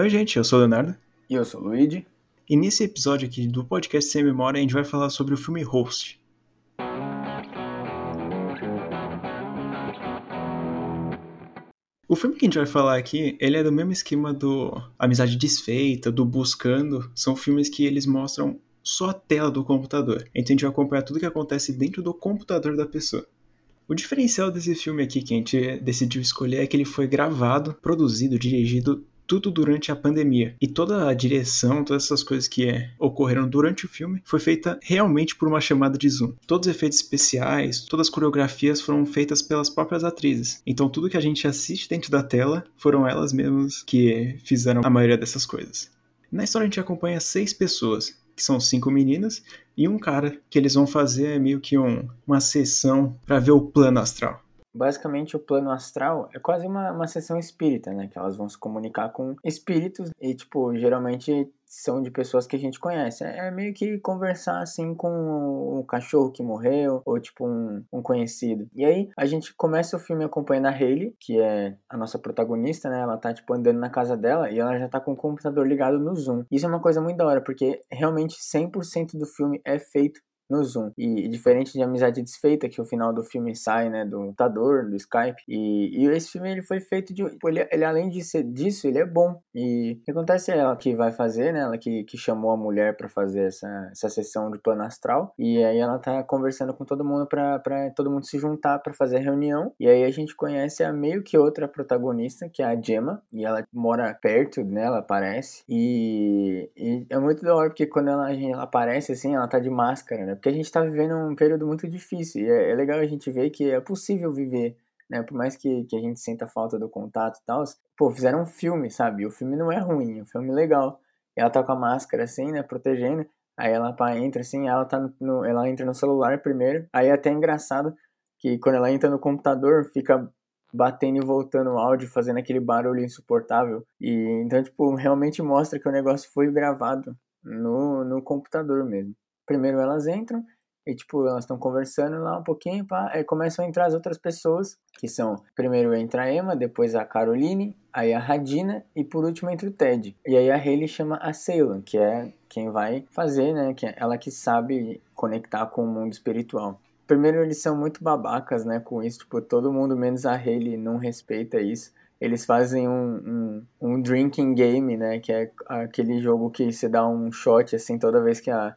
Oi, gente, eu sou o Leonardo. E eu sou o Luigi. E nesse episódio aqui do podcast Sem Memória, a gente vai falar sobre o filme Host. O filme que a gente vai falar aqui, ele é do mesmo esquema do Amizade Desfeita, do Buscando. São filmes que eles mostram só a tela do computador. Então a gente vai acompanhar tudo que acontece dentro do computador da pessoa. O diferencial desse filme aqui que a gente decidiu escolher é que ele foi gravado, produzido, dirigido tudo durante a pandemia. E toda a direção, todas essas coisas que é, ocorreram durante o filme, foi feita realmente por uma chamada de Zoom. Todos os efeitos especiais, todas as coreografias foram feitas pelas próprias atrizes. Então tudo que a gente assiste dentro da tela foram elas mesmas que fizeram a maioria dessas coisas. Na história a gente acompanha seis pessoas, que são cinco meninas, e um cara que eles vão fazer meio que um, uma sessão para ver o plano astral. Basicamente, o plano astral é quase uma, uma sessão espírita, né? Que elas vão se comunicar com espíritos e, tipo, geralmente são de pessoas que a gente conhece. É, é meio que conversar, assim, com um cachorro que morreu ou, tipo, um, um conhecido. E aí, a gente começa o filme acompanhando a Hayley, que é a nossa protagonista, né? Ela tá, tipo, andando na casa dela e ela já tá com o computador ligado no Zoom. Isso é uma coisa muito da hora, porque realmente 100% do filme é feito no Zoom. E, diferente de Amizade Desfeita, que o final do filme sai, né, do computador, do Skype. E, e esse filme ele foi feito de. Ele, ele, além de ser disso, ele é bom. E o que acontece é ela que vai fazer, né? Ela que, que chamou a mulher para fazer essa, essa sessão de plano astral. E aí ela tá conversando com todo mundo para todo mundo se juntar para fazer a reunião. E aí a gente conhece a meio que outra protagonista, que é a Gemma. E ela mora perto, né? Ela aparece. E, e é muito da hora, porque quando ela, ela aparece assim, ela tá de máscara, né? Porque a gente está vivendo um período muito difícil e é, é, legal a gente ver que é possível viver, né? Por mais que, que a gente sinta falta do contato e tal, pô, fizeram um filme, sabe? O filme não é ruim, o filme é legal. E ela tá com a máscara assim, né? Protegendo. Aí ela pá, entra assim, ela tá no, ela entra no celular primeiro. Aí é até engraçado que quando ela entra no computador, fica batendo e voltando o áudio, fazendo aquele barulho insuportável. E então, tipo, realmente mostra que o negócio foi gravado no, no computador mesmo primeiro elas entram e, tipo, elas estão conversando lá um pouquinho, pá, aí começam a entrar as outras pessoas, que são, primeiro entra a Emma, depois a Caroline, aí a Radina e por último entra o Ted. E aí a Hayley chama a Ceylon, que é quem vai fazer, né, que é ela que sabe conectar com o mundo espiritual. Primeiro, eles são muito babacas, né, com isso, tipo, todo mundo menos a Hayley não respeita isso eles fazem um, um, um, drinking game, né? Que é aquele jogo que você dá um shot, assim, toda vez que a,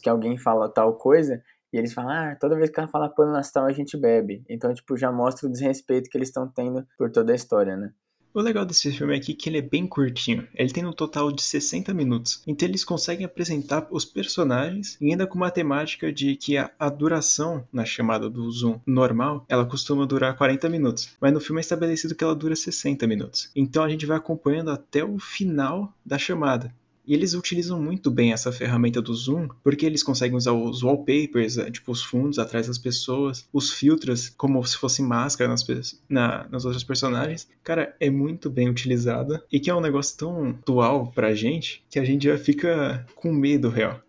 que alguém fala tal coisa, e eles falam, ah, toda vez que ela fala plano astral a gente bebe. Então, tipo, já mostra o desrespeito que eles estão tendo por toda a história, né? O legal desse filme aqui é que ele é bem curtinho. Ele tem um total de 60 minutos. Então eles conseguem apresentar os personagens e ainda com uma temática de que a, a, duração na chamada do Zoom normal, ela costuma durar 40 minutos. Mas no filme é estabelecido que ela dura 60 minutos. Então a gente vai acompanhando até o final da chamada. E eles utilizam muito bem essa ferramenta do zoom, porque eles conseguem usar os wallpapers, eh, tipo os fundos atrás das pessoas, os filtros como se fosse máscara nas, na, nas outras personagens. Cara, é muito bem utilizada e que é um negócio tão atual pra gente que a gente já fica com medo real.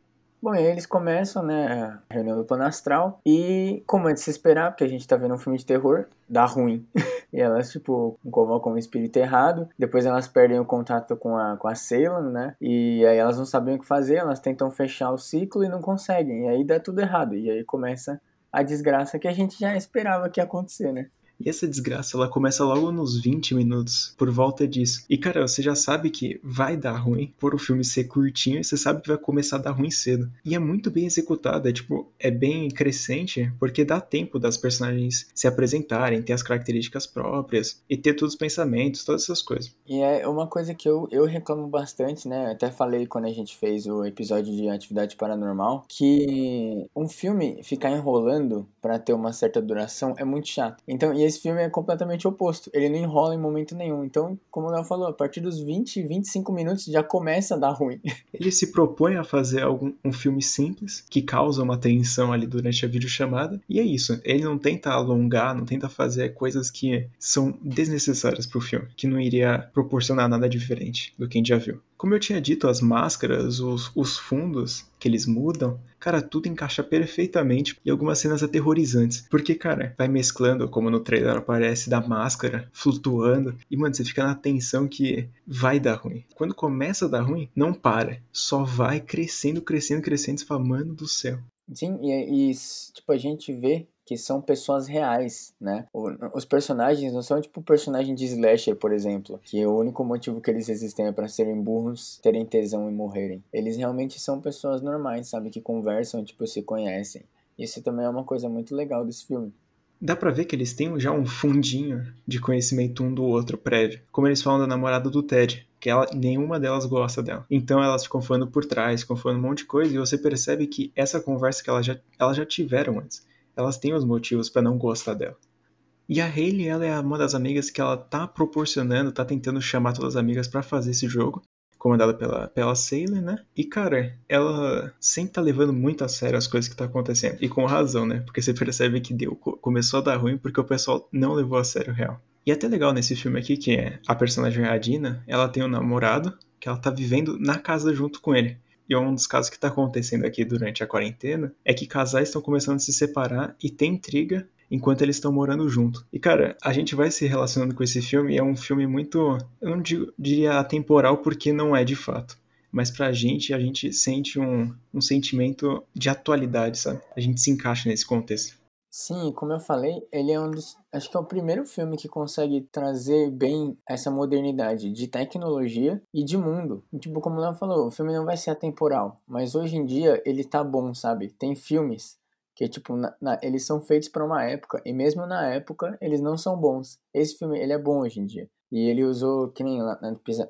Bom, e aí eles começam, né, a reunião do plano astral, e como é de se esperar, porque a gente tá vendo um filme de terror, dá ruim. e elas, tipo, convocam um espírito errado, depois elas perdem o contato com a, com a Ceylon, né, e aí elas não sabem o que fazer, elas tentam fechar o ciclo e não conseguem, e aí dá tudo errado, e aí começa a desgraça que a gente já esperava que ia acontecer, né. E essa desgraça, ela começa logo nos 20 minutos, por volta disso. E, cara, você já sabe que vai dar ruim por o filme ser curtinho você sabe que vai começar a dar ruim cedo. E é muito bem executado, é tipo, é bem crescente, porque dá tempo das personagens se apresentarem, ter as características próprias e ter todos os pensamentos, todas essas coisas. E é uma coisa que eu, eu reclamo bastante, né? Eu até falei quando a gente fez o episódio de Atividade Paranormal, que um filme ficar enrolando para ter uma certa duração é muito chato. Então, e esse filme é completamente oposto. Ele não enrola em momento nenhum. Então, como o Léo falou, a partir dos 20, 25 minutos já começa a dar ruim. Ele se propõe a fazer algum, um filme simples, que causa uma tensão ali durante a videochamada. E é isso. Ele não tenta alongar, não tenta fazer coisas que são desnecessárias pro filme, que não iria proporcionar nada diferente do que a gente já viu Como eu tinha dito, as máscaras, os, os fundos que eles mudam, cara, tudo encaixa perfeitamente e algumas cenas aterrorizantes. Porque, cara, vai mesclando, como no trailer aparece, da máscara flutuando. E, mano, você fica na tensão que vai dar ruim. Quando começa a dar ruim, não para. Só vai crescendo, crescendo, crescendo. Você fala, mano do céu. Sim, e, e tipo, a gente vê que são pessoas reais, né? Os personagens não são tipo o personagem de slasher, por exemplo, que o único motivo que eles existem é para serem burros, terem tesão e morrerem. Eles realmente são pessoas normais, sabe, que conversam, tipo, se conhecem. Isso também é uma coisa muito legal desse filme. Dá pra ver que eles têm já um fundinho de conhecimento um do outro prévio. Como eles falam da namorada do Ted, que ela, nenhuma delas gosta dela. Então elas ficam falando por trás, ficam falando um monte de coisa, e você percebe que essa conversa que elas já, elas já tiveram antes elas têm os motivos para não gostar dela. E a Hayley, ela é uma das amigas que ela tá proporcionando, tá tentando chamar todas as amigas para fazer esse jogo, comandada pela, pela Sailor, né? E cara, ela sempre tá levando muito a sério as coisas que tá acontecendo. E com razão, né? Porque você percebe que deu, começou a dar ruim porque o pessoal não levou a sério o real. E até legal nesse filme aqui que é a personagem Adina, ela tem um namorado que ela tá vivendo na casa junto com ele. E um dos casos que está acontecendo aqui durante a quarentena é que casais estão começando a se separar e tem intriga enquanto eles estão morando junto. E cara, a gente vai se relacionando com esse filme é um filme muito, eu não digo, diria atemporal porque não é de fato. Mas pra gente, a gente sente um, um sentimento de atualidade, sabe? A gente se encaixa nesse contexto. Sim, como eu falei, ele é um dos. Acho que é o primeiro filme que consegue trazer bem essa modernidade de tecnologia e de mundo. Tipo, como o Léo falou, o filme não vai ser atemporal, mas hoje em dia ele tá bom, sabe? Tem filmes que, tipo, na, na, eles são feitos para uma época, e mesmo na época eles não são bons. Esse filme, ele é bom hoje em dia. E ele usou, que nem lá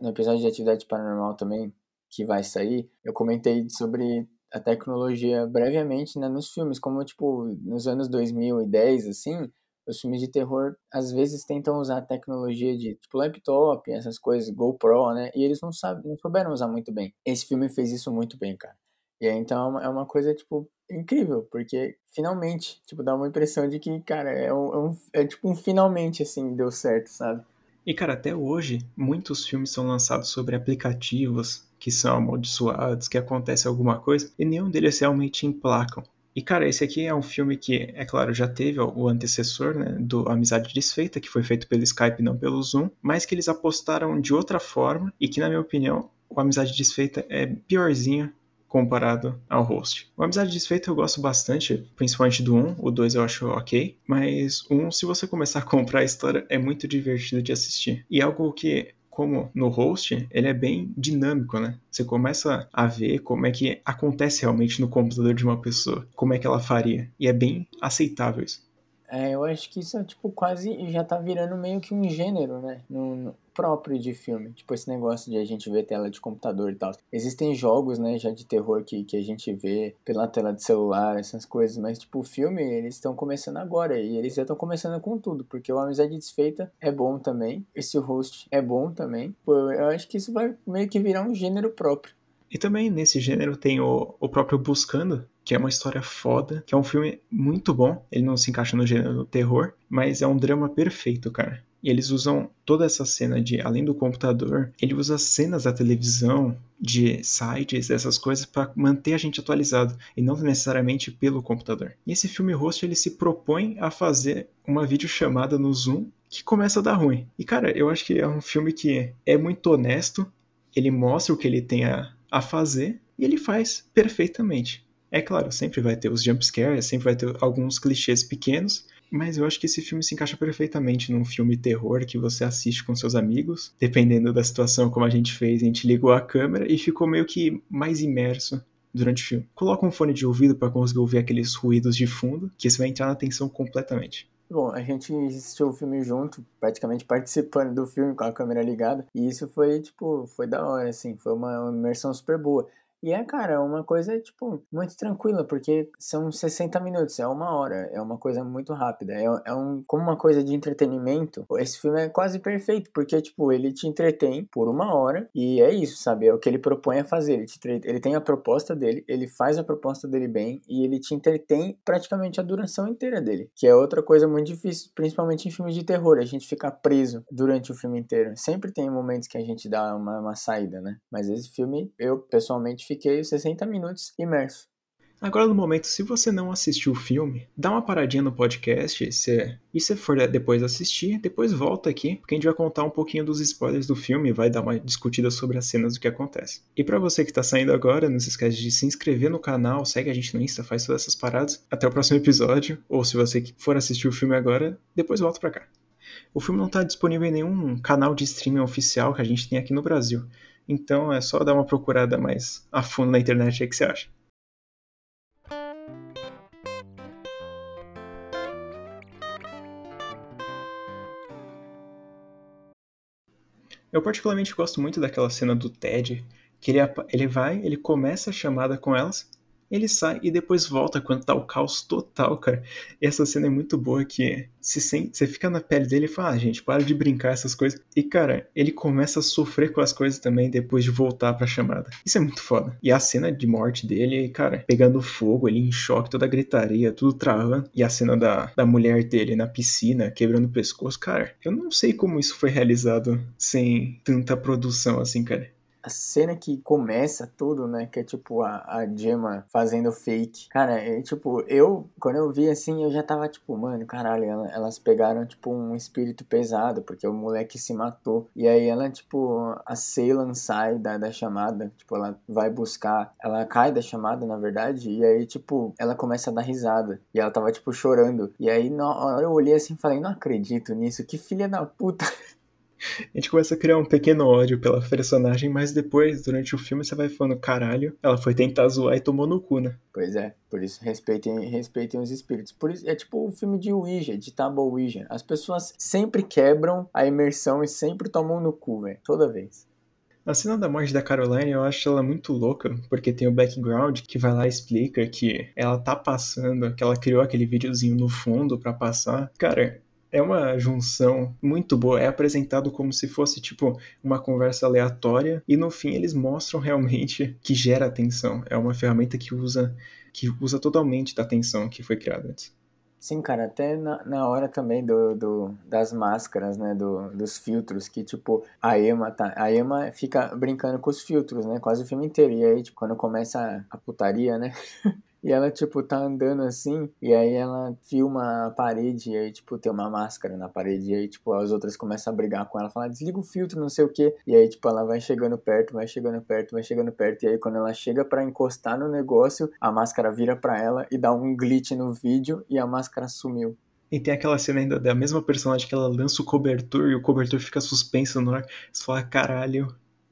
no episódio de Atividade Paranormal também, que vai sair, eu comentei sobre a tecnologia brevemente né, nos filmes, como tipo nos anos 2010 assim, os filmes de terror às vezes tentam usar a tecnologia de tipo laptop, essas coisas, GoPro, né? E eles não sabem, não souberam usar muito bem. Esse filme fez isso muito bem, cara. E aí, então é uma coisa tipo incrível, porque finalmente, tipo, dá uma impressão de que, cara, é, um, é, um, é tipo um finalmente assim, deu certo, sabe? E cara, até hoje, muitos filmes são lançados sobre aplicativos que são amaldiçoados, que acontece alguma coisa, e nenhum deles realmente emplacam. E cara, esse aqui é um filme que, é claro, já teve o antecessor, né, do Amizade Desfeita, que foi feito pelo Skype não pelo Zoom, mas que eles apostaram de outra forma e que, na minha opinião, o Amizade Desfeita é piorzinho comparado ao host. O Amizade Desfeita eu gosto bastante, principalmente do 1, o 2 eu acho ok, mas o 1, se você começar a comprar a história, é muito divertido de assistir. E algo que como no host, ele é bem dinâmico, né? Você começa a ver como é que acontece realmente no computador de uma pessoa, como é que ela faria. E é bem aceitável isso. É, eu acho que isso é, tipo, quase já tá virando meio que um gênero, né? No, no, próprio de filme. Tipo, esse negócio de a gente ver tela de computador e tal. Existem jogos, né, já de terror que, que a gente vê pela tela de celular, essas coisas. Mas, tipo, o filme, eles estão começando agora. E eles já estão começando com tudo. Porque o Amizade Desfeita é bom também. Esse host é bom também. Eu acho que isso vai meio que virar um gênero próprio. E também nesse gênero tem o, o próprio Buscando, que é uma história foda, que é um filme muito bom. Ele não se encaixa no gênero do terror, mas é um drama perfeito, cara. E eles usam toda essa cena de, além do computador, ele usa cenas da televisão, de sites, dessas coisas, para manter a gente atualizado, e não necessariamente pelo computador. E esse filme host, ele se propõe a fazer uma videochamada no Zoom que começa a dar ruim. E cara, eu acho que é um filme que é muito honesto, ele mostra o que ele tem a, a fazer, e ele faz perfeitamente. É claro, sempre vai ter os jumpscares, sempre vai ter alguns clichês pequenos, mas eu acho que esse filme se encaixa perfeitamente num filme terror que você assiste com seus amigos. Dependendo da situação, como a gente fez, a gente ligou a câmera e ficou meio que mais imerso durante o filme. Coloca um fone de ouvido para conseguir ouvir aqueles ruídos de fundo, que você vai entrar na atenção completamente. Bom, a gente assistiu o filme junto, praticamente participando do filme com a câmera ligada, e isso foi, tipo, foi da hora, assim, foi uma imersão super boa. E é, cara, uma coisa, tipo, muito tranquila, porque são 60 minutos, é uma hora, é uma coisa muito rápida. É, é um, como uma coisa de entretenimento, esse filme é quase perfeito, porque, tipo, ele te entretém por uma hora, e é isso, sabe? É o que ele propõe a fazer. Ele, te, ele tem a proposta dele, ele faz a proposta dele bem, e ele te entretém praticamente a duração inteira dele, que é outra coisa muito difícil, principalmente em filmes de terror, a gente ficar preso durante o filme inteiro. Sempre tem momentos que a gente dá uma, uma saída, né? Mas esse filme, eu pessoalmente fiquei 60 minutos imerso. Agora, no momento, se você não assistiu o filme, dá uma paradinha no podcast se, e se for depois assistir, depois volta aqui, porque a gente vai contar um pouquinho dos spoilers do filme e vai dar uma discutida sobre as cenas do que acontece. E para você que tá saindo agora, não se esquece de se inscrever no canal, segue a gente no Insta, faz todas essas paradas. Até o próximo episódio, ou se você for assistir o filme agora, depois volta pra cá. O filme não está disponível em nenhum canal de streaming oficial que a gente tem aqui no Brasil. Então é só dar uma procurada mais a fundo na internet aí que você acha. Eu particularmente gosto muito daquela cena do Ted, que ele, ele vai, ele começa a chamada com elas, ele sai e depois volta quando tá o caos total, cara. Essa cena é muito boa que se você fica na pele dele e fala, ah, gente, para de brincar essas coisas. E, cara, ele começa a sofrer com as coisas também depois de voltar pra chamada. Isso é muito foda. E a cena de morte dele, cara, pegando fogo, ele em choque, toda a gritaria, tudo travando. E a cena da, da mulher dele na piscina, quebrando o pescoço, cara, eu não sei como isso foi realizado sem tanta produção assim, cara a cena que começa tudo, né? Que é tipo a, a Gemma fazendo fake. Cara, é tipo, eu, quando eu vi assim, eu já tava tipo, mano, caralho, elas pegaram tipo um espírito pesado, porque o moleque se matou. E aí ela, tipo, a Ceylan sai da, da chamada, tipo, ela vai buscar, ela cai da chamada, na verdade, e aí, tipo, ela começa a dar risada. E ela tava, tipo, chorando. E aí, na hora eu olhei assim e falei, não acredito nisso, que filha da puta. A gente começa a criar um pequeno ódio pela personagem, mas depois, durante o filme, você vai falando, caralho, ela foi tentar zoar e tomou no cu, né? Pois é, por isso respeitem, respeitem os espíritos. Por isso, é tipo o filme de Ouija, de Table Ouija. As pessoas sempre quebram a imersão e sempre tomam no cu, velho. Toda vez. A cena da morte da Caroline eu acho ela muito louca, porque tem o background que vai lá e explica que ela tá passando, que ela criou aquele videozinho no fundo para passar. Cara, é uma junção muito boa. É apresentado como se fosse tipo uma conversa aleatória e no fim eles mostram realmente que gera atenção. É uma ferramenta que usa que usa totalmente da atenção que foi criada antes. Sim, cara, até na, na hora também do, do, das máscaras, né, do, dos filtros, que, tipo, a Emma, tá, a Emma fica brincando com os filtros, né, quase o filme inteiro, e aí, tipo, quando começa a, a putaria, né, E ela, tipo, tá andando assim, e aí ela filma a parede, e aí, tipo, tem uma máscara na parede, e aí, tipo, as outras começam a brigar com ela, falar, desliga o filtro, não sei o que. E aí, tipo, ela vai chegando perto, vai chegando perto, vai chegando perto, e aí, quando ela chega para encostar no negócio, a máscara vira pra ela e dá um glitch no vídeo, e a máscara sumiu. E tem aquela cena ainda da mesma personagem que ela lança o cobertor e o cobertor fica suspenso no ar. Você fala, caralho.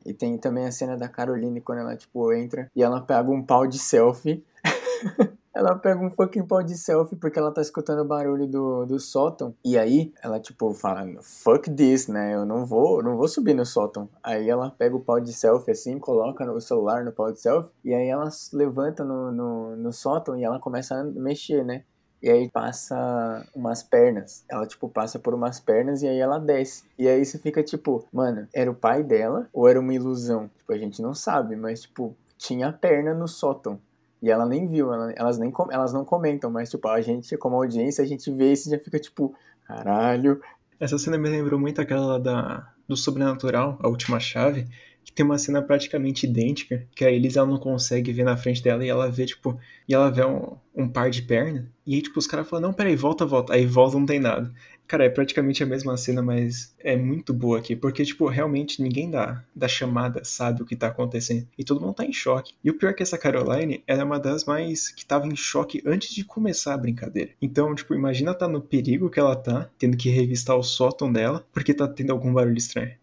E tem também a cena da Caroline quando ela, tipo, entra e ela pega um pau de selfie ela pega um fucking pau de selfie porque ela tá escutando o barulho do, do sótão. E aí, ela, tipo, fala, fuck this, né? Eu não vou, não vou subir no sótão. Aí ela pega o pau de selfie assim, coloca o celular no pau de selfie. E aí ela levanta no, no, no sótão e ela começa a mexer, né? E aí passa umas pernas. Ela, tipo, passa por umas pernas e aí ela desce. E aí você fica tipo, mano, era o pai dela ou era uma ilusão? Tipo, a gente não sabe, mas, tipo, tinha perna no sótão. E ela nem viu, elas, nem, elas não comentam, mas, tipo, a gente, como audiência, a gente vê isso e já fica, tipo, caralho. Essa cena me lembrou muito aquela da, do Sobrenatural, a última chave, que tem uma cena praticamente idêntica, que a Elisa ela não consegue ver na frente dela e ela vê, tipo, e ela vê um, um par de perna, e aí, tipo, os caras falam, não, peraí, volta, volta. Aí volta, não tem nada. Cara, é praticamente a mesma cena, mas é muito boa aqui, porque, tipo, realmente ninguém da, da chamada sabe o que tá acontecendo. E todo mundo tá em choque. E o pior é que essa Caroline, ela é uma das mais que tava em choque antes de começar a brincadeira. Então, tipo, imagina tá no perigo que ela tá, tendo que revistar o sótão dela, porque tá tendo algum barulho estranho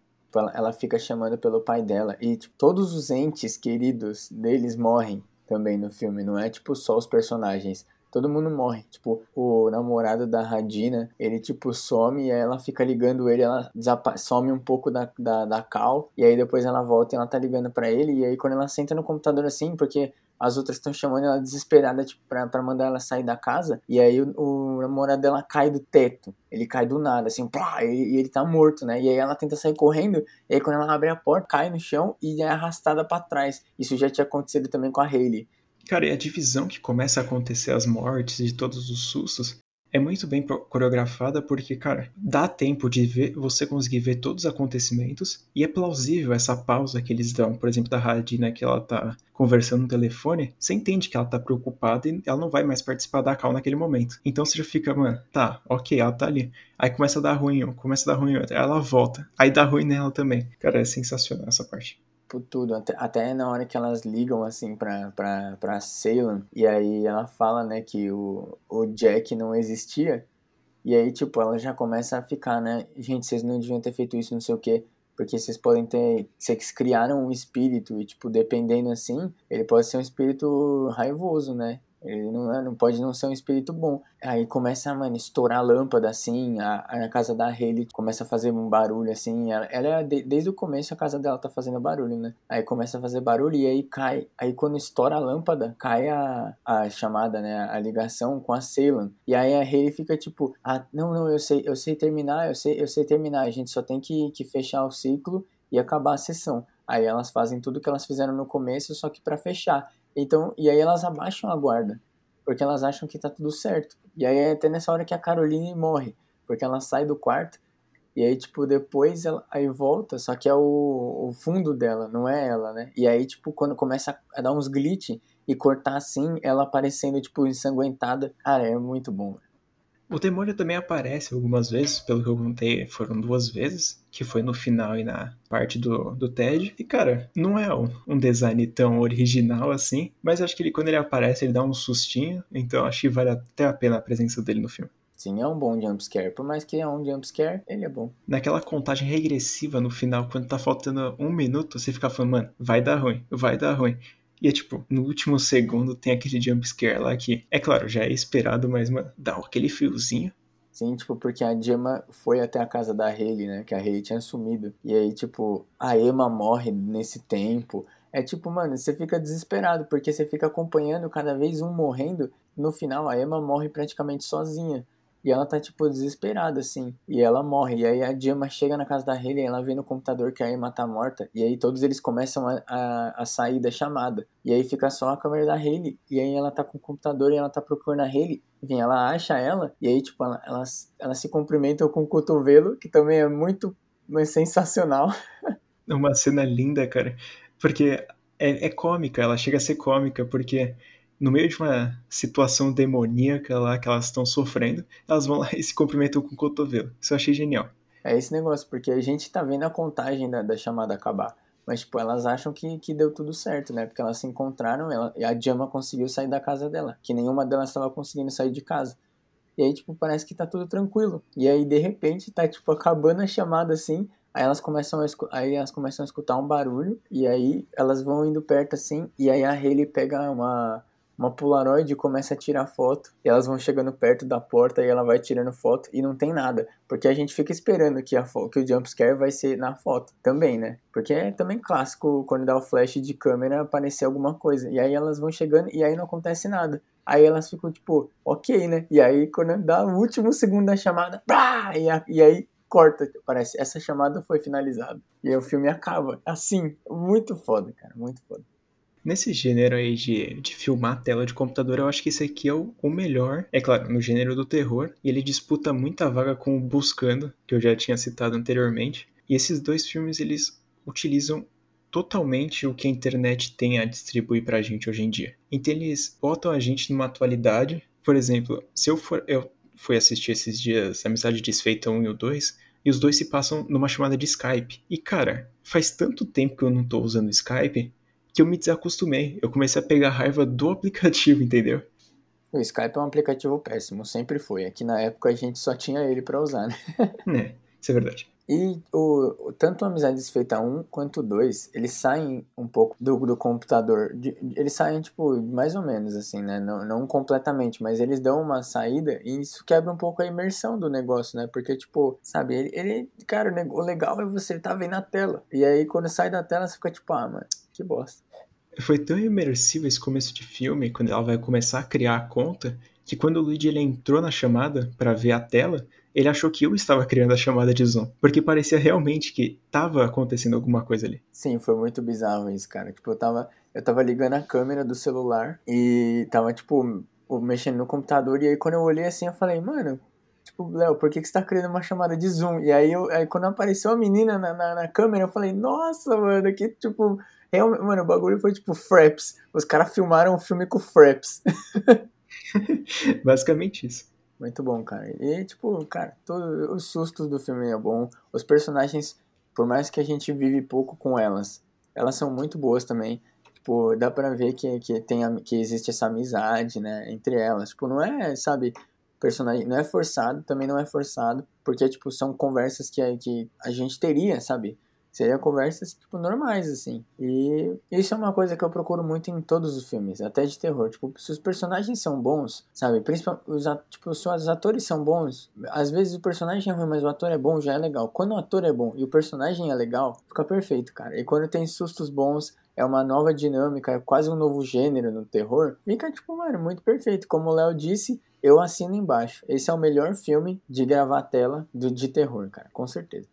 ela fica chamando pelo pai dela. E tipo, todos os entes queridos deles morrem também no filme, não é tipo só os personagens todo mundo morre. Tipo, o namorado da Radina, ele, tipo, some e ela fica ligando ele, ela some um pouco da, da, da Cal, e aí depois ela volta e ela tá ligando para ele, e aí quando ela senta no computador assim, porque as outras estão chamando ela desesperada, tipo, pra mandar ela sair da casa, e aí o, o namorado dela cai do teto, ele cai do nada, assim, pá, e, e, ele tá morto, né, e aí ela tenta sair correndo, e aí quando ela abre a porta, cai no chão e é arrastada para trás. Isso já tinha acontecido também com a Hayley. Cara, e a divisão que começa a acontecer as mortes e todos os sustos é muito bem coreografada porque, cara, dá tempo de ver, você conseguir ver todos os acontecimentos e é plausível essa pausa que eles dão. Por exemplo, da Radina que ela tá conversando no telefone, você entende que ela tá preocupada e ela não vai mais participar da call naquele momento. Então você fica, mano, tá, ok, ela tá ali. Aí começa a dar ruim, começa a dar ruim, ela volta. Aí dá ruim nela também. Cara, é sensacional essa parte por tudo, até, até na hora que elas ligam, assim, pra, pra, pra Salem, e aí ela fala, né, que o, o Jack não existia, e aí, tipo, ela já começa a ficar, né, gente, vocês não deviam ter feito isso, não sei o quê, porque vocês podem ter, vocês criaram um espírito, e, tipo, dependendo, assim, ele pode ser um espírito raivoso, né, ele não, é, não pode não ser um espírito bom. Aí começa, mano, estourar a lâmpada, assim, a, a casa da Hayley começa a fazer um barulho, assim, ela, ela é, de, desde o começo a casa dela tá fazendo barulho, né? Aí começa a fazer barulho e aí cai, aí quando estoura a lâmpada, cai a, a chamada, né, a ligação com a Salem. E aí a Hayley fica tipo, ah, não, não, eu sei, eu sei terminar, eu sei, eu sei terminar, a gente só tem que, que fechar o ciclo e acabar a sessão. Aí elas fazem tudo que elas fizeram no começo, só que para fechar. Então, e aí elas abaixam a guarda, porque elas acham que tá tudo certo. E aí é até nessa hora que a Caroline morre, porque ela sai do quarto e aí, tipo, depois ela aí volta, só que é o, o fundo dela, não é ela, né? E aí, tipo, quando começa a dar uns glitch e cortar assim, ela aparecendo, tipo, ensanguentada, cara, é muito bom. O demônio também aparece algumas vezes, pelo que eu contei, foram duas vezes, que foi no final e na parte do, do TED. E, cara, não é um, um design tão original assim, mas acho que ele, quando ele aparece, ele dá um sustinho, então acho que vale até a pena a presença dele no filme. Sim, é um bom jumpscare. Por mais que é um jumpscare, ele é bom. Naquela contagem regressiva no final, quando tá faltando um minuto, você fica falando, mano, vai dar ruim, vai dar ruim. E é tipo, no último segundo tem aquele jumpscare lá que, é claro, já é esperado, mas, mano, dá aquele fiozinho. Sim, tipo, porque a Gemma foi até a casa da Hayley, né? Que a Hayley tinha sumido. E aí, tipo, a Emma morre nesse tempo. É tipo, mano, você fica desesperado, porque você fica acompanhando cada vez um morrendo. No final, a Emma morre praticamente sozinha. E ela tá, tipo, desesperada, assim. E ela morre. E aí a Gemma chega na casa da Hayley, ela vê no computador que a Emma tá morta. E aí todos eles começam a, a, a, sair da chamada. E aí fica só a câmera da Hayley. E aí ela tá com o computador e ela tá procurando a Hayley. Enfim, ela acha ela. E aí, tipo, ela, elas, elas se cumprimentam com o cotovelo, que também é muito mas sensacional. É uma cena linda, cara. Porque é, é cômica, ela chega a ser cômica, porque no meio de uma situação demoníaca lá que elas estão sofrendo, elas vão lá e se cumprimentam com o cotovelo. Isso eu achei genial. É esse negócio, porque a gente tá vendo a contagem da, da chamada acabar. Mas, tipo, elas acham que, que deu tudo certo, né? Porque elas se encontraram ela, e a Jama conseguiu sair da casa dela. Que nenhuma delas estava conseguindo sair de casa. E aí, tipo, parece que tá tudo tranquilo. E aí, de repente, tá, tipo, acabando a chamada assim. Aí elas começam a, aí elas começam a escutar um barulho. E aí elas vão indo perto assim. E aí a Hayley pega uma, uma Polaroid começa a tirar foto e elas vão chegando perto da porta e ela vai tirando foto e não tem nada, porque a gente fica esperando que, a que o jumpscare vai ser na foto também, né? Porque é também clássico quando dá o flash de câmera aparecer alguma coisa e aí elas vão chegando e aí não acontece nada. Aí elas ficam tipo, ok, né? E aí quando dá o último segundo da chamada, pá, e, a, e aí corta, parece, essa chamada foi finalizada. E aí o filme acaba. Assim, muito foda, cara, muito foda. Nesse gênero aí de, de filmar a tela de computador, eu acho que esse aqui é o, o melhor. É claro, no gênero do terror. E ele disputa muita vaga com o Buscando, que eu já tinha citado anteriormente. E esses dois filmes, eles utilizam totalmente o que a internet tem a distribuir pra gente hoje em dia. Então eles botam a gente numa atualidade. Por exemplo, se eu for. Eu fui assistir esses dias Amizade Desfeita 1 e o 2, e os dois se passam numa chamada de Skype. E cara, faz tanto tempo que eu não tô usando Skype que eu me desacostumei. Eu comecei a pegar raiva do aplicativo, entendeu? O Skype é um aplicativo péssimo, sempre foi. Aqui na época a gente só tinha ele para usar, né? É. Isso é verdade. E o, tanto o Amizade Desfeita 1 quanto o 2, eles saem um pouco do, do computador. De, eles saem, tipo, mais ou menos, assim, né? Não, não completamente, mas eles dão uma saída e isso quebra um pouco a imersão do negócio, né? Porque, tipo, sabe, ele, ele cara, o legal é você estar tá vendo a tela. E aí, quando sai da tela, você fica tipo, ah, mano, que bosta. Foi tão imersivo esse começo de filme, quando ela vai começar a criar a conta, que quando o Luigi ele entrou na chamada para ver a tela, ele achou que eu estava criando a chamada de Zoom, porque parecia realmente que estava acontecendo alguma coisa ali. Sim, foi muito bizarro isso, cara. Tipo, eu tava, eu tava ligando a câmera do celular e tava, tipo, mexendo no computador, e aí quando eu olhei assim, eu falei, mano, tipo, Léo, por que, que você tá criando uma chamada de Zoom? E aí, eu, aí quando apareceu a menina na, na, na câmera, eu falei, nossa, mano, que, tipo, realmente, mano, o bagulho foi tipo Fraps. Os caras filmaram um filme com Fraps. Basicamente isso. Muito bom, cara. E, tipo, cara, todos os sustos do filme é bom. Os personagens, por mais que a gente vive pouco com elas, elas são muito boas também. Tipo, dá pra ver que, que, tem, que existe essa amizade, né, entre elas. Tipo, não é, sabe, personagem, não é forçado, também não é forçado, porque, tipo, são conversas que, que a gente teria, sabe? Seria conversas, tipo, normais, assim. E isso é uma coisa que eu procuro muito em todos os filmes, até de terror. Tipo, se os personagens são bons, sabe? Principalmente, os, tipo, se os atores são bons, às vezes o personagem é ruim, mas o ator é bom, já é legal. Quando o ator é bom e o personagem é legal, fica perfeito, cara. E quando tem sustos bons, é uma nova dinâmica, é quase um novo gênero no terror, fica, tipo, mano, muito perfeito. Como o Léo disse, eu assino embaixo. Esse é o melhor filme de gravar tela do, de terror, cara, com certeza.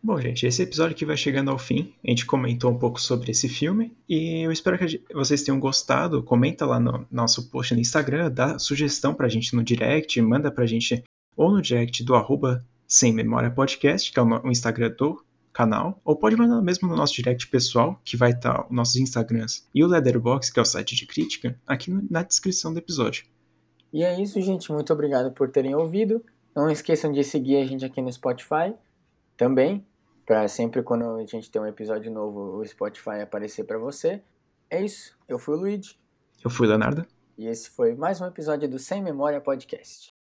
Bom, gente, esse episódio aqui vai chegando ao fim. A gente comentou um pouco sobre esse filme e eu espero que vocês tenham gostado. Comenta lá no nosso post no Instagram, dá sugestão pra gente no direct, manda pra gente ou no direct do arroba Sem Memória Podcast, que é o Instagram do canal, ou pode mandar mesmo no nosso direct pessoal, que vai estar os nossos Instagrams e o Leatherbox, que é o site de crítica, aqui na descrição do episódio. E é isso, gente. Muito obrigado por terem ouvido. Não esqueçam de seguir a gente aqui no Spotify também, para sempre quando a gente tem um episódio novo, o Spotify aparecer para você. É isso. Eu fui o Luigi. Eu fui o Leonardo. E esse foi mais um episódio do Sem Memória Podcast.